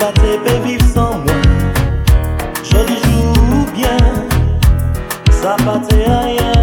pas te vivre sans moi. Je joue bien, ça pas te rien.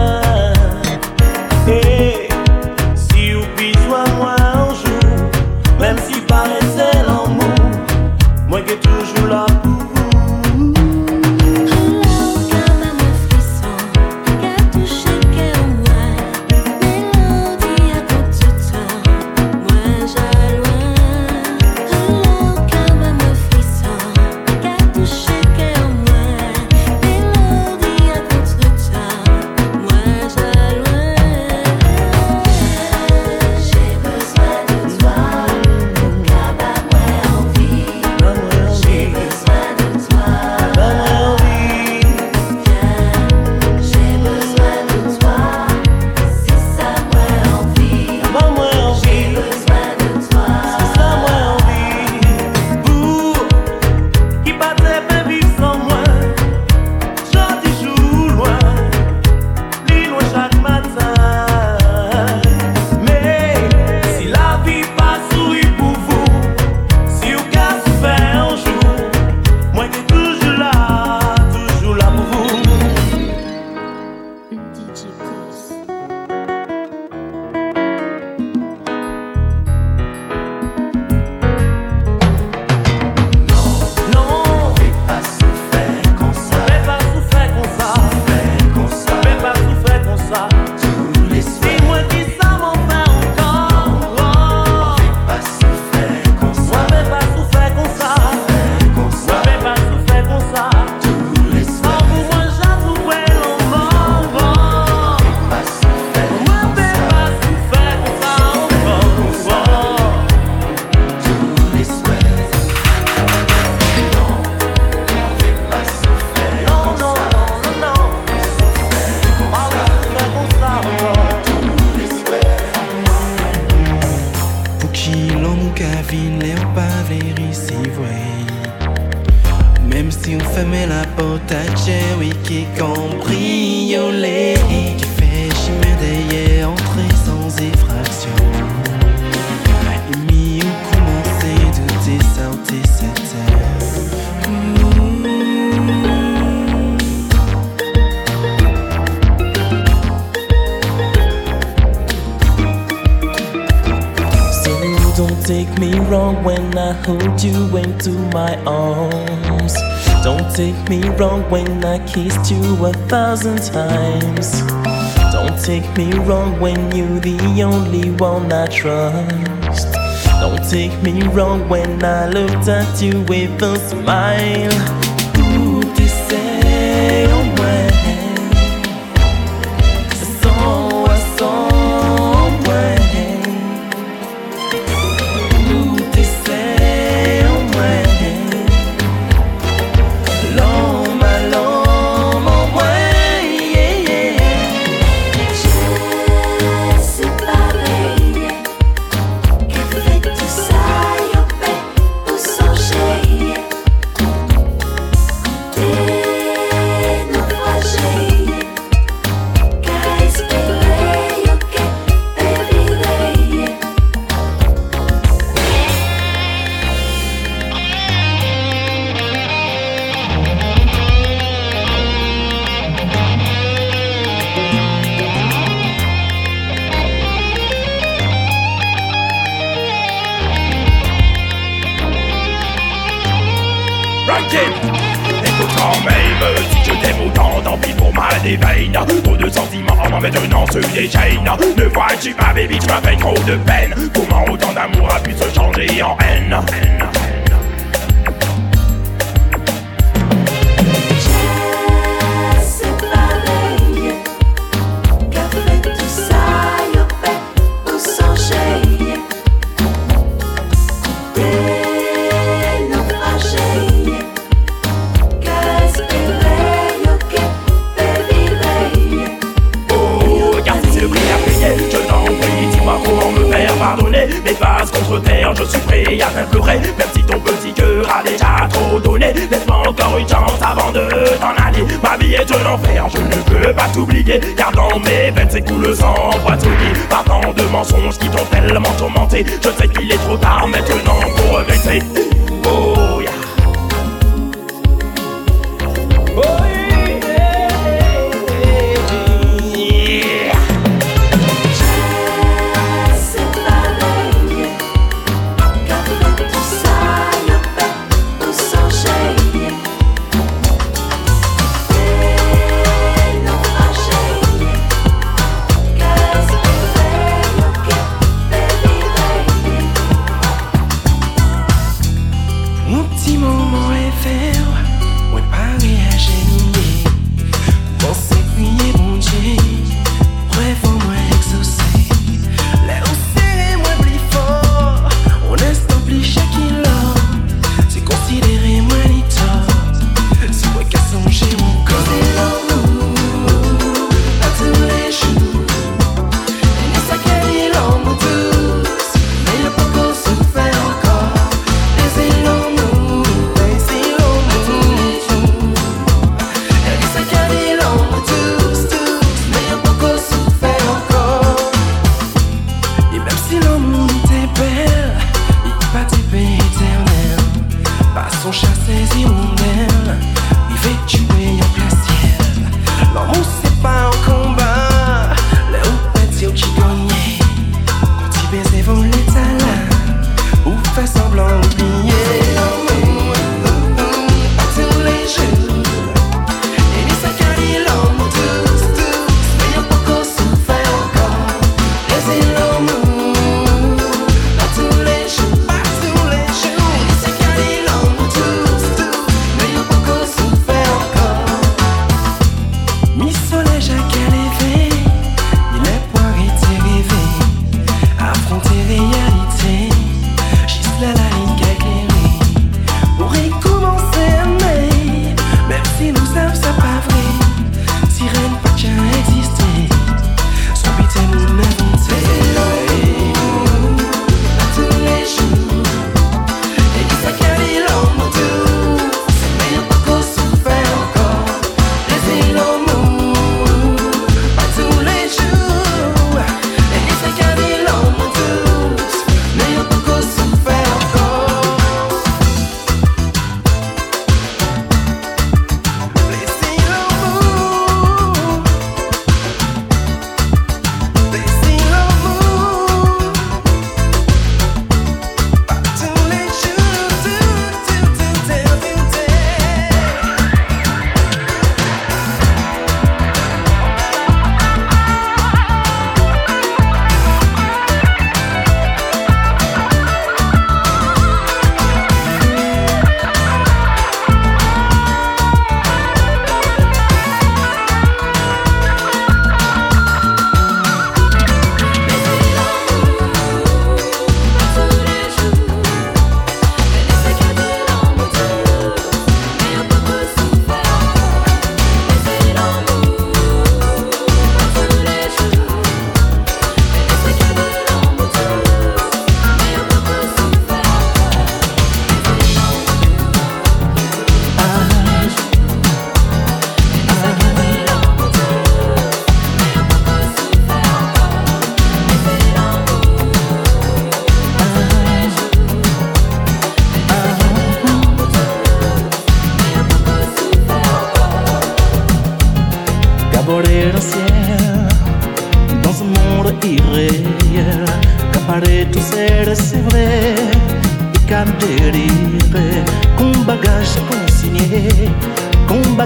wrong when I kissed you a thousand times. Don't take me wrong when you're the only one I trust. Don't take me wrong when I looked at you with a smile.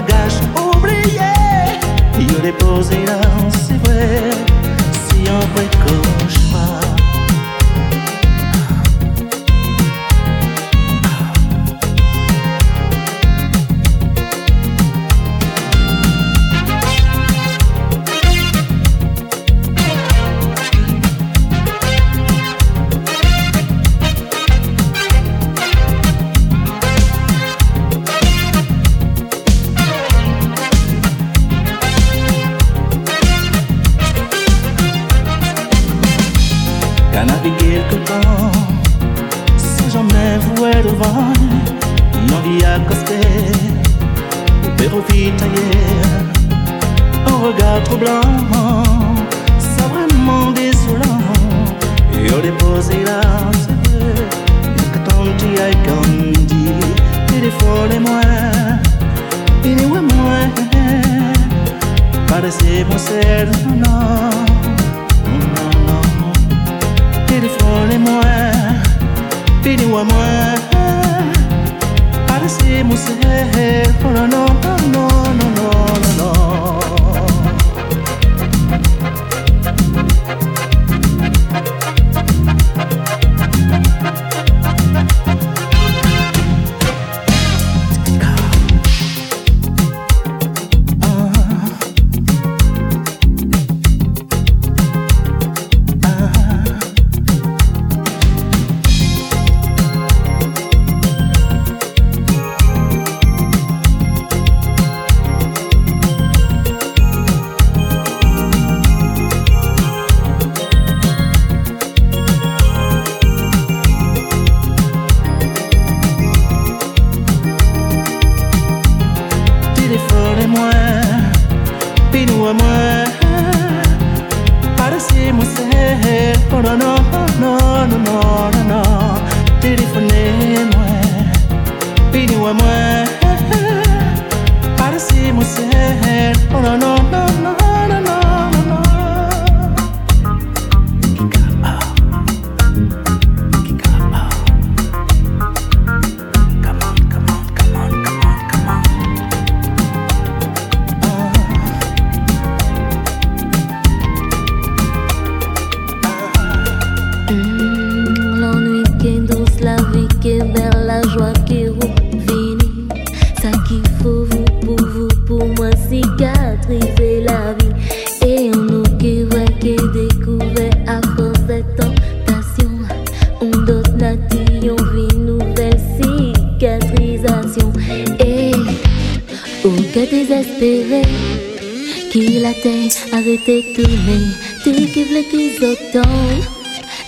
багаж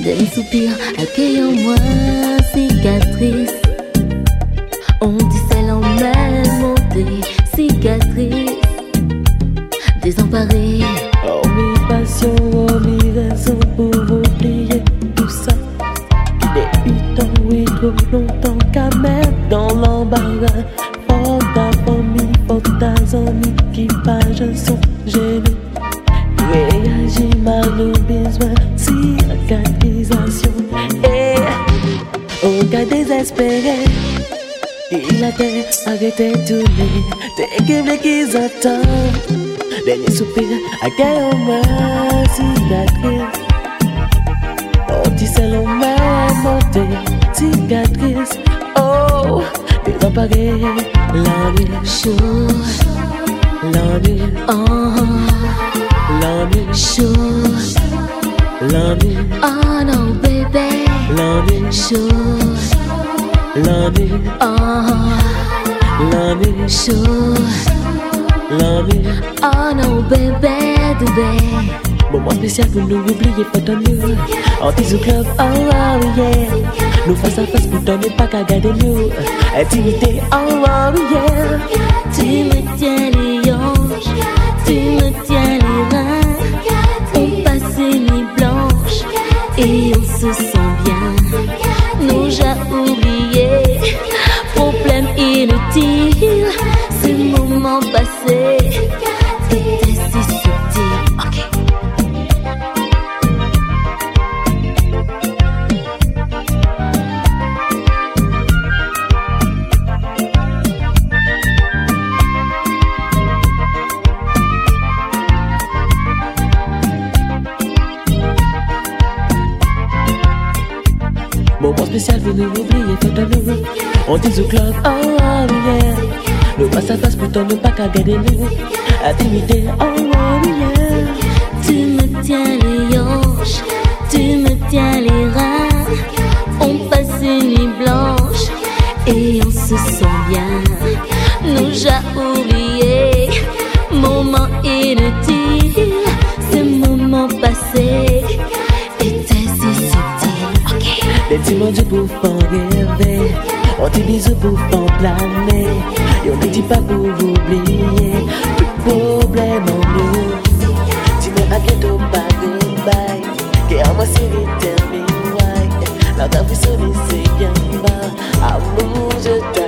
d'un soupir, accueille en moi cicatrice. On dit celle en même montée, cicatrice, désemparée. time Denye supia, I get on my ready for Club, oh, oh yeah. Nous face à face pour donner pas qu'à garder nous. Intimité, oh, oh yeah. Tu me tiens les hanches, tu me tiens les reins. On passe les nuits blanches et on se sent bien. Nous j'ai oublié, problème inutile. nous oublier, nous. On dit au club, oh, oh, yeah. Le face à face, pourtant, nous pas qu'à garder nous. Intimité, oh, oh, yeah. Tu me tiens les hanches, tu me tiens les reins. On passe une nuit blanche et on se sent bien. Nous j'ai oublié, moment inutile, ce moment passé. Te ti manjou pou fan reve An ti bizou pou fan plane Yon li di pa pou oubliye Tout problem an nou Ti men akè do pa goodbye Ke an mwen se li tell me why Nan ta vwi soli se yon ba Amou je ta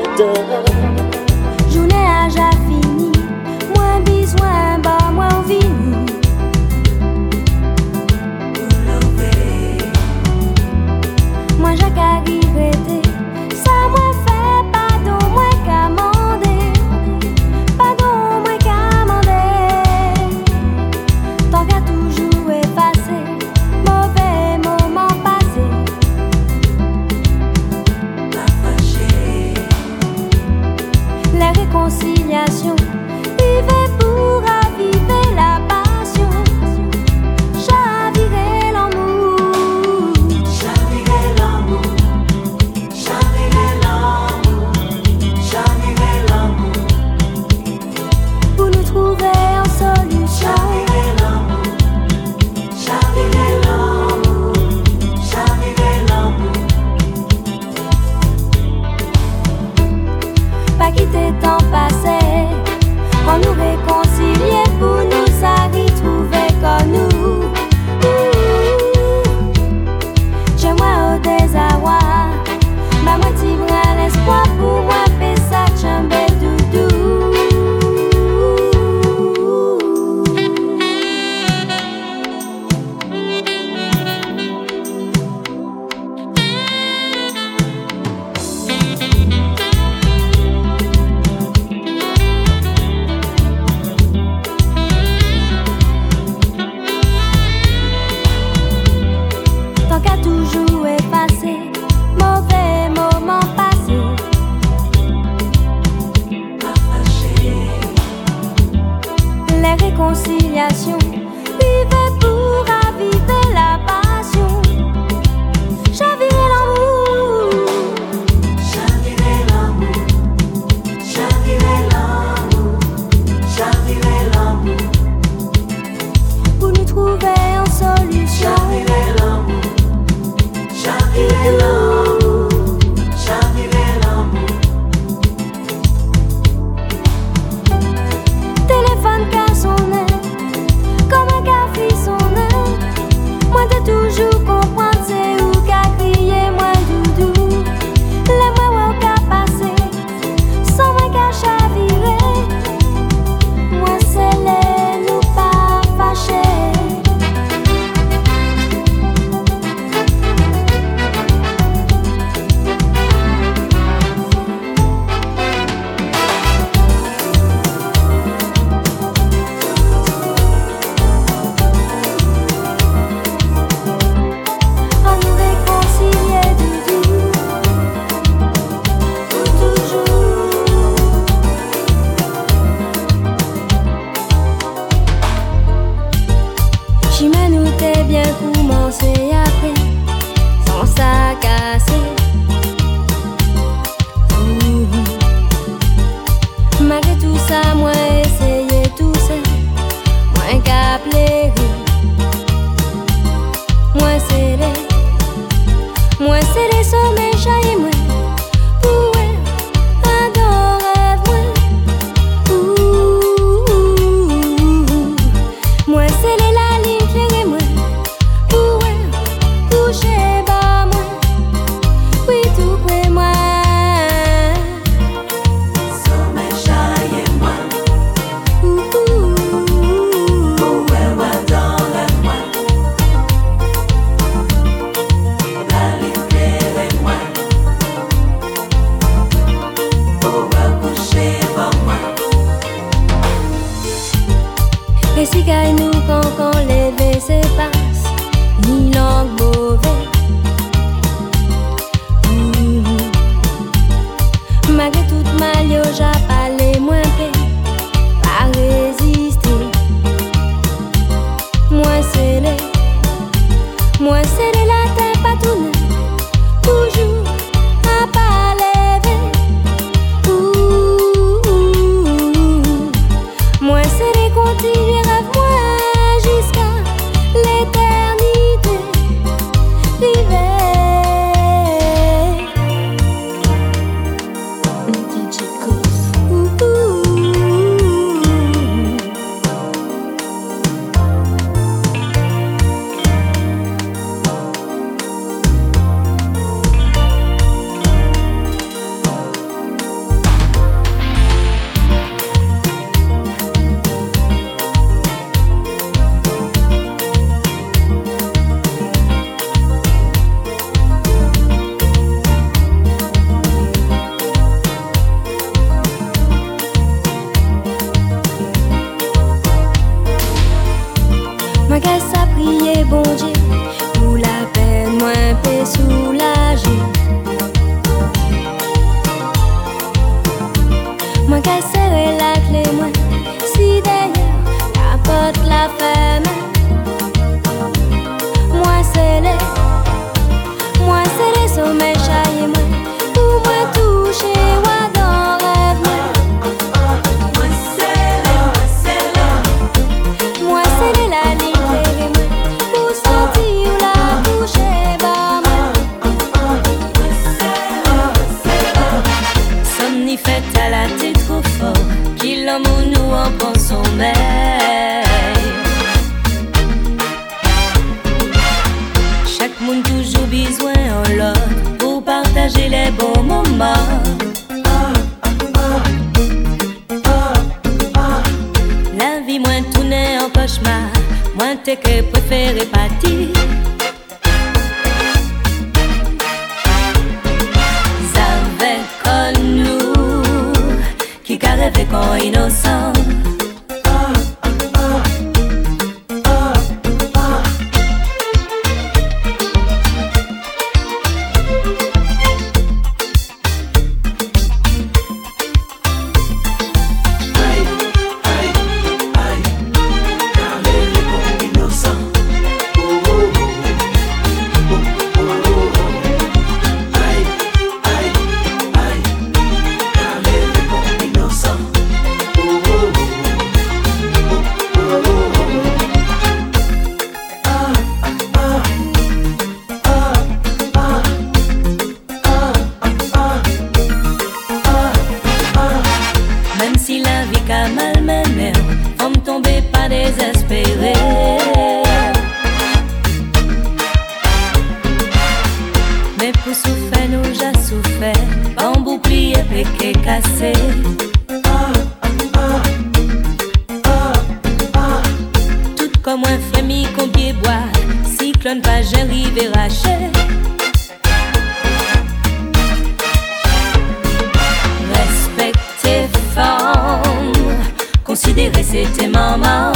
Comme un frémi qu'on pied bois Cyclone pas j'arrive et rachet Respectez forme Considérez c'était maman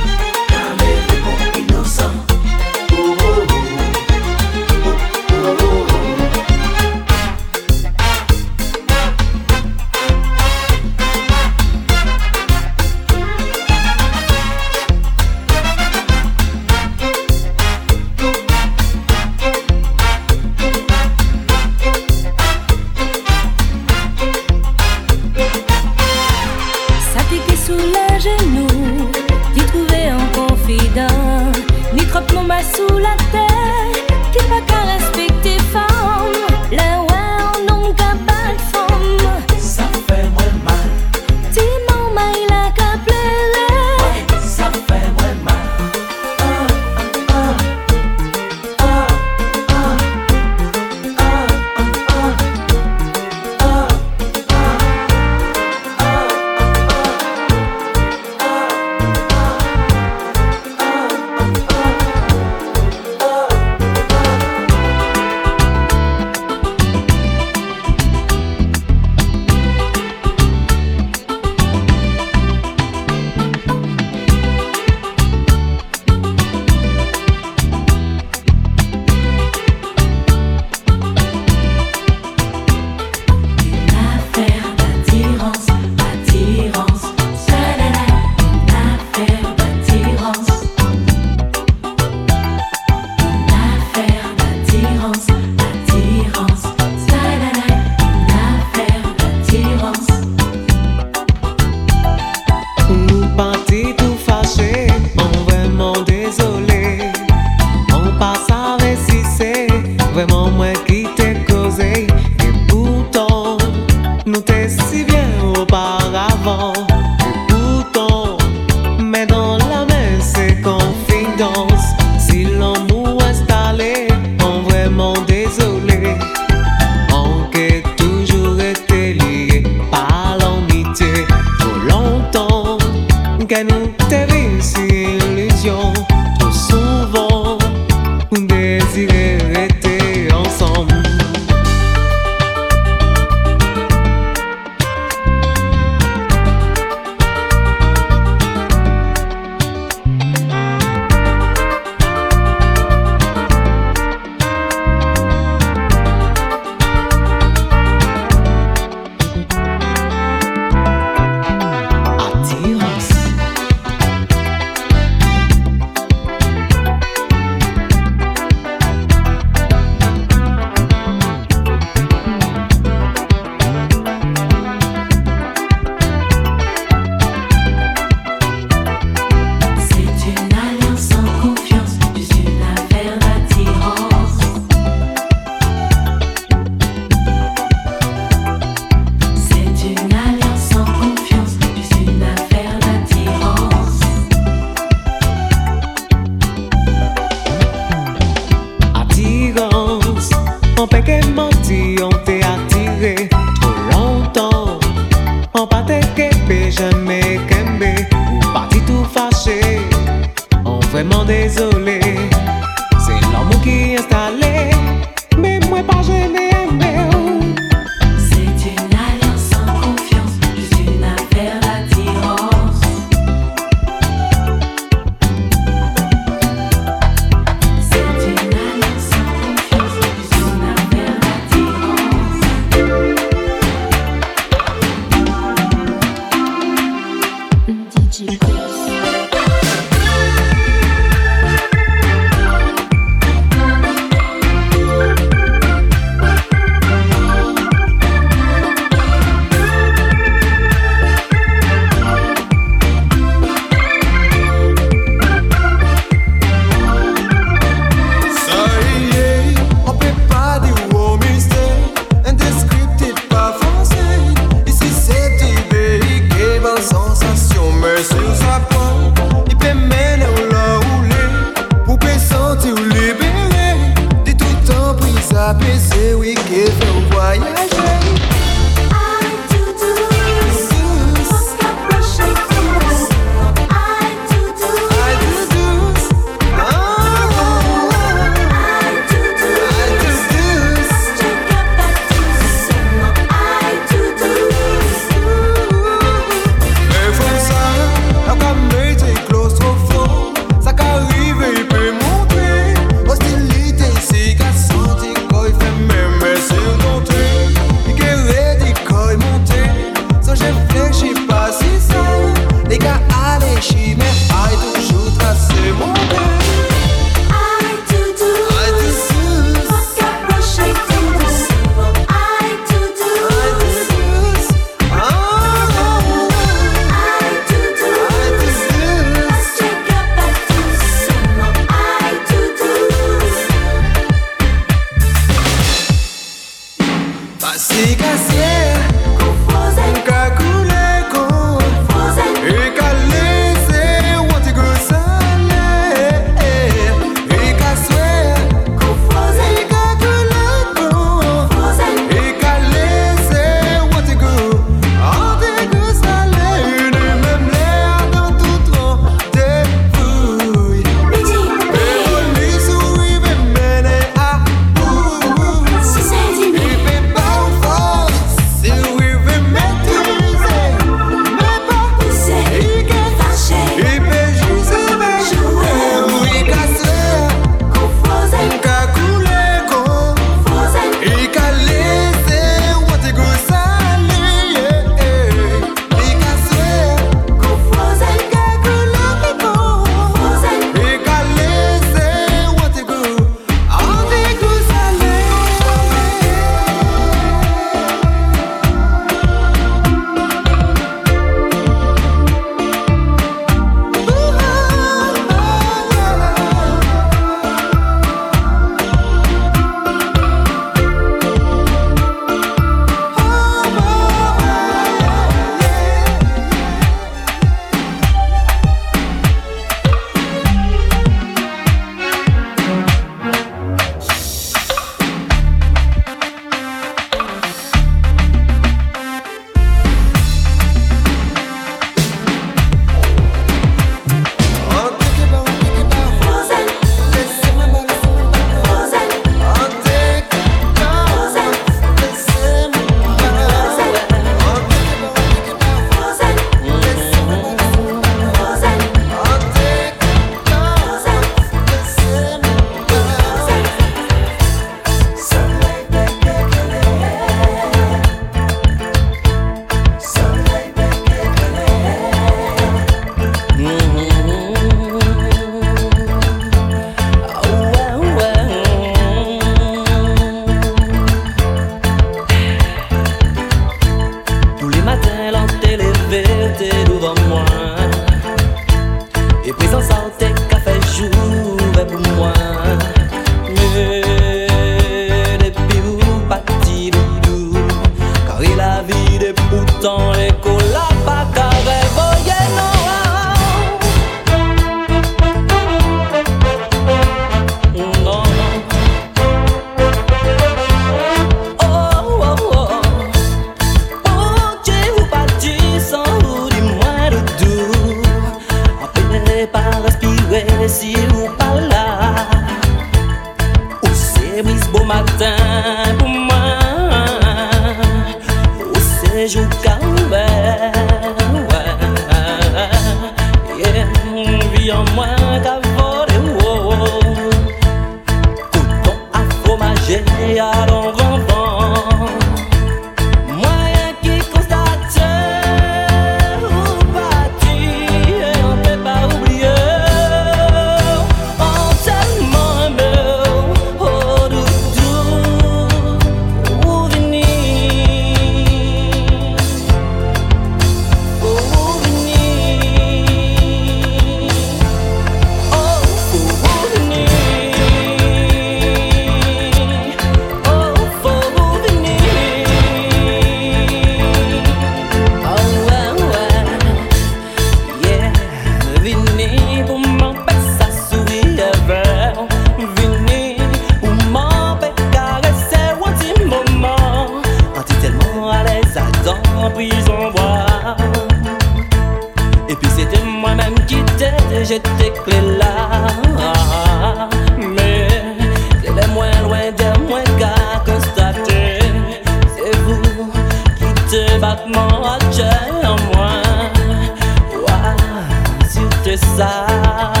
qui te battement à en